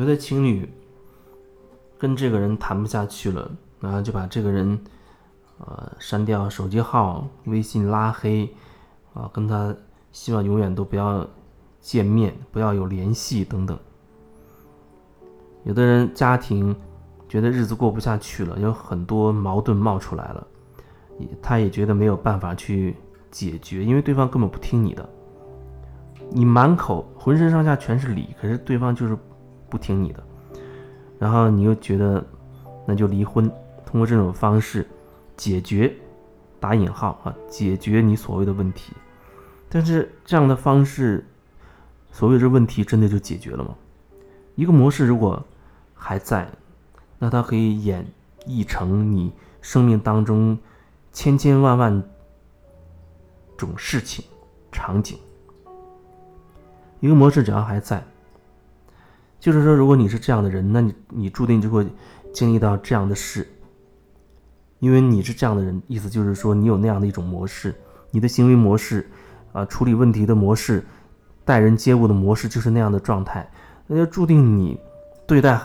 有的情侣跟这个人谈不下去了，然后就把这个人呃删掉手机号、微信拉黑啊，跟他希望永远都不要见面、不要有联系等等。有的人家庭觉得日子过不下去了，有很多矛盾冒出来了，也他也觉得没有办法去解决，因为对方根本不听你的。你满口浑身上下全是理，可是对方就是不听你的，然后你又觉得那就离婚，通过这种方式解决（打引号啊）解决你所谓的问题，但是这样的方式，所谓这问题真的就解决了吗？一个模式如果还在，那它可以演绎成你生命当中千千万万种事情场景。一个模式只要还在，就是说，如果你是这样的人，那你你注定就会经历到这样的事，因为你是这样的人，意思就是说，你有那样的一种模式，你的行为模式，啊，处理问题的模式，待人接物的模式就是那样的状态，那就注定你对待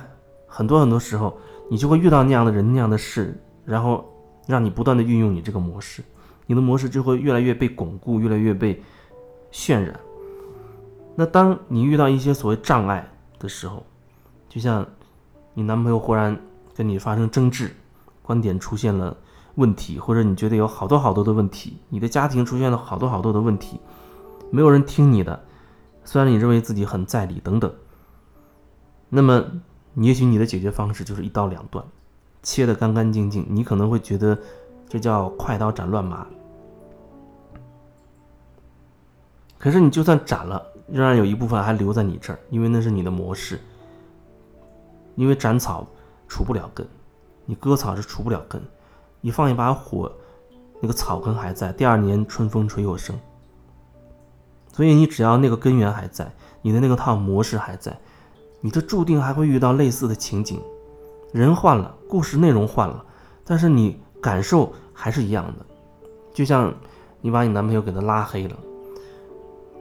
很多很多时候，你就会遇到那样的人、那样的事，然后让你不断的运用你这个模式，你的模式就会越来越被巩固，越来越被渲染。那当你遇到一些所谓障碍的时候，就像你男朋友忽然跟你发生争执，观点出现了问题，或者你觉得有好多好多的问题，你的家庭出现了好多好多的问题，没有人听你的，虽然你认为自己很在理等等，那么也许你的解决方式就是一刀两断，切得干干净净，你可能会觉得这叫快刀斩乱麻，可是你就算斩了。仍然有一部分还留在你这儿，因为那是你的模式。因为斩草除不了根，你割草是除不了根，你放一把火，那个草根还在，第二年春风吹又生。所以你只要那个根源还在，你的那个套模式还在，你的注定还会遇到类似的情景。人换了，故事内容换了，但是你感受还是一样的。就像你把你男朋友给他拉黑了。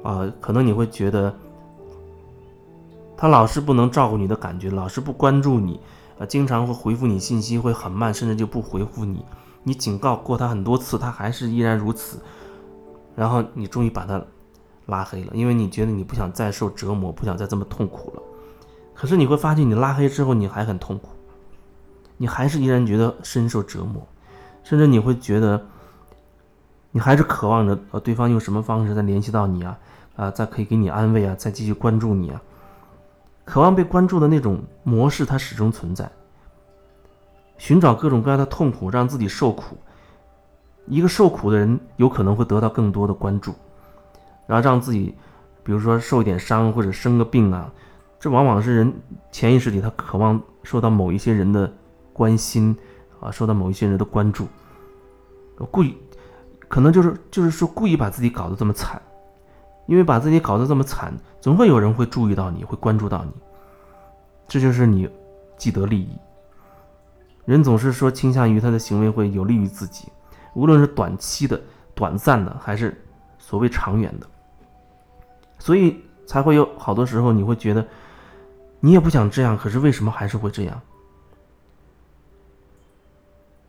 啊，可能你会觉得他老是不能照顾你的感觉，老是不关注你，啊，经常会回复你信息会很慢，甚至就不回复你。你警告过他很多次，他还是依然如此。然后你终于把他拉黑了，因为你觉得你不想再受折磨，不想再这么痛苦了。可是你会发现，你拉黑之后你还很痛苦，你还是依然觉得深受折磨，甚至你会觉得你还是渴望着呃对方用什么方式再联系到你啊。啊，再可以给你安慰啊，再继续关注你啊，渴望被关注的那种模式，它始终存在。寻找各种各样的痛苦，让自己受苦。一个受苦的人，有可能会得到更多的关注，然后让自己，比如说受一点伤或者生个病啊，这往往是人潜意识里他渴望受到某一些人的关心啊，受到某一些人的关注，故意，可能就是就是说故意把自己搞得这么惨。因为把自己搞得这么惨，总会有人会注意到你，会关注到你。这就是你既得利益。人总是说倾向于他的行为会有利于自己，无论是短期的、短暂的，还是所谓长远的。所以才会有好多时候你会觉得，你也不想这样，可是为什么还是会这样？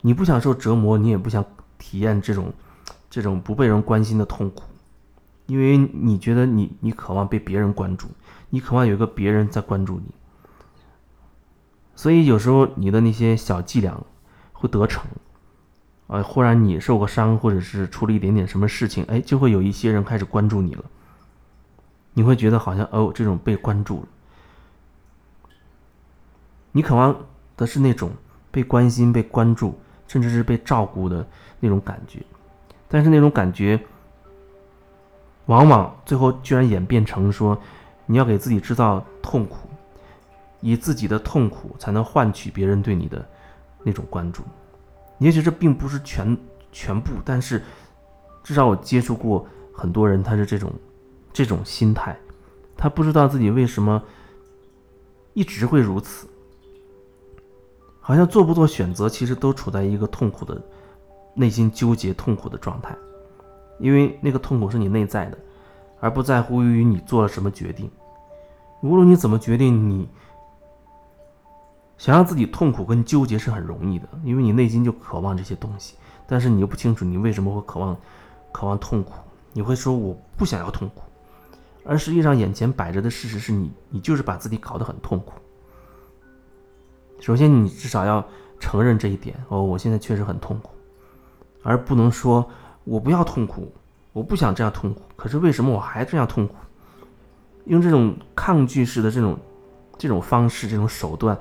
你不想受折磨，你也不想体验这种这种不被人关心的痛苦。因为你觉得你你渴望被别人关注，你渴望有一个别人在关注你，所以有时候你的那些小伎俩会得逞，啊，忽然你受个伤，或者是出了一点点什么事情，哎，就会有一些人开始关注你了，你会觉得好像哦，这种被关注了，你渴望的是那种被关心、被关注，甚至是被照顾的那种感觉，但是那种感觉。往往最后居然演变成说，你要给自己制造痛苦，以自己的痛苦才能换取别人对你的那种关注。也许这并不是全全部，但是至少我接触过很多人，他是这种这种心态，他不知道自己为什么一直会如此，好像做不做选择，其实都处在一个痛苦的内心纠结、痛苦的状态。因为那个痛苦是你内在的，而不在乎于你做了什么决定。无论你怎么决定，你想让自己痛苦跟纠结是很容易的，因为你内心就渴望这些东西，但是你又不清楚你为什么会渴望渴望痛苦，你会说我不想要痛苦，而实际上眼前摆着的事实是你你就是把自己搞得很痛苦。首先，你至少要承认这一点哦，我现在确实很痛苦，而不能说我不要痛苦，我不想这样痛苦，可是为什么我还这样痛苦？用这种抗拒式的这种这种方式、这种手段，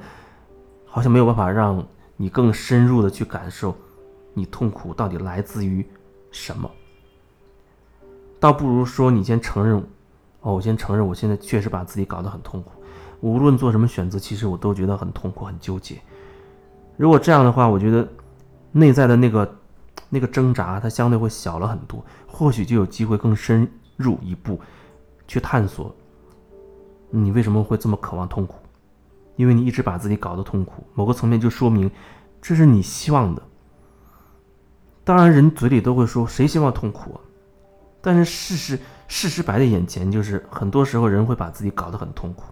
好像没有办法让你更深入的去感受你痛苦到底来自于什么。倒不如说，你先承认，哦，我先承认，我现在确实把自己搞得很痛苦。无论做什么选择，其实我都觉得很痛苦、很纠结。如果这样的话，我觉得内在的那个那个挣扎，它相对会小了很多，或许就有机会更深入一步去探索。你为什么会这么渴望痛苦？因为你一直把自己搞得痛苦，某个层面就说明这是你希望的。当然，人嘴里都会说谁希望痛苦啊？但是事实事实摆在眼前，就是很多时候人会把自己搞得很痛苦。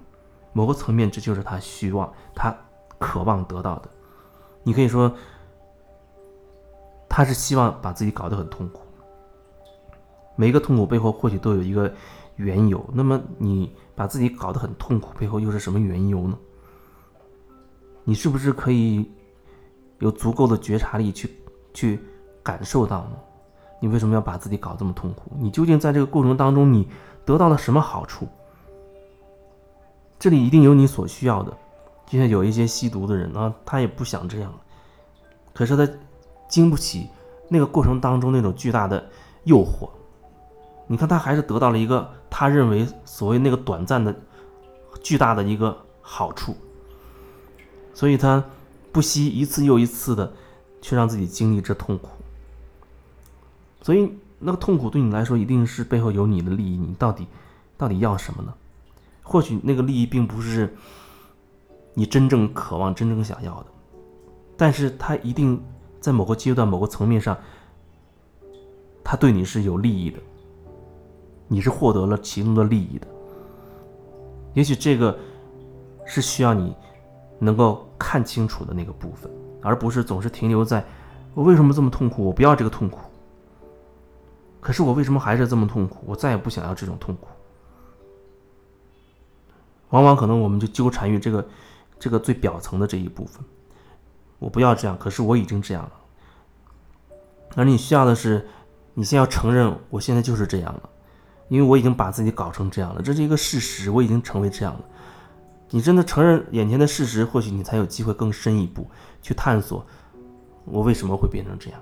某个层面，这就是他希望、他渴望得到的。你可以说，他是希望把自己搞得很痛苦。每一个痛苦背后，或许都有一个缘由。那么，你把自己搞得很痛苦，背后又是什么缘由呢？你是不是可以有足够的觉察力去去感受到呢？你为什么要把自己搞这么痛苦？你究竟在这个过程当中，你得到了什么好处？这里一定有你所需要的，就像有一些吸毒的人啊，他也不想这样，可是他经不起那个过程当中那种巨大的诱惑。你看，他还是得到了一个他认为所谓那个短暂的、巨大的一个好处，所以他不惜一次又一次的去让自己经历这痛苦。所以，那个痛苦对你来说，一定是背后有你的利益。你到底到底要什么呢？或许那个利益并不是你真正渴望、真正想要的，但是它一定在某个阶段、某个层面上，他对你是有利益的，你是获得了其中的利益的。也许这个是需要你能够看清楚的那个部分，而不是总是停留在我为什么这么痛苦，我不要这个痛苦。可是我为什么还是这么痛苦？我再也不想要这种痛苦。往往可能我们就纠缠于这个，这个最表层的这一部分。我不要这样，可是我已经这样了。而你需要的是，你先要承认我现在就是这样了，因为我已经把自己搞成这样了，这是一个事实，我已经成为这样了。你真的承认眼前的事实，或许你才有机会更深一步去探索，我为什么会变成这样。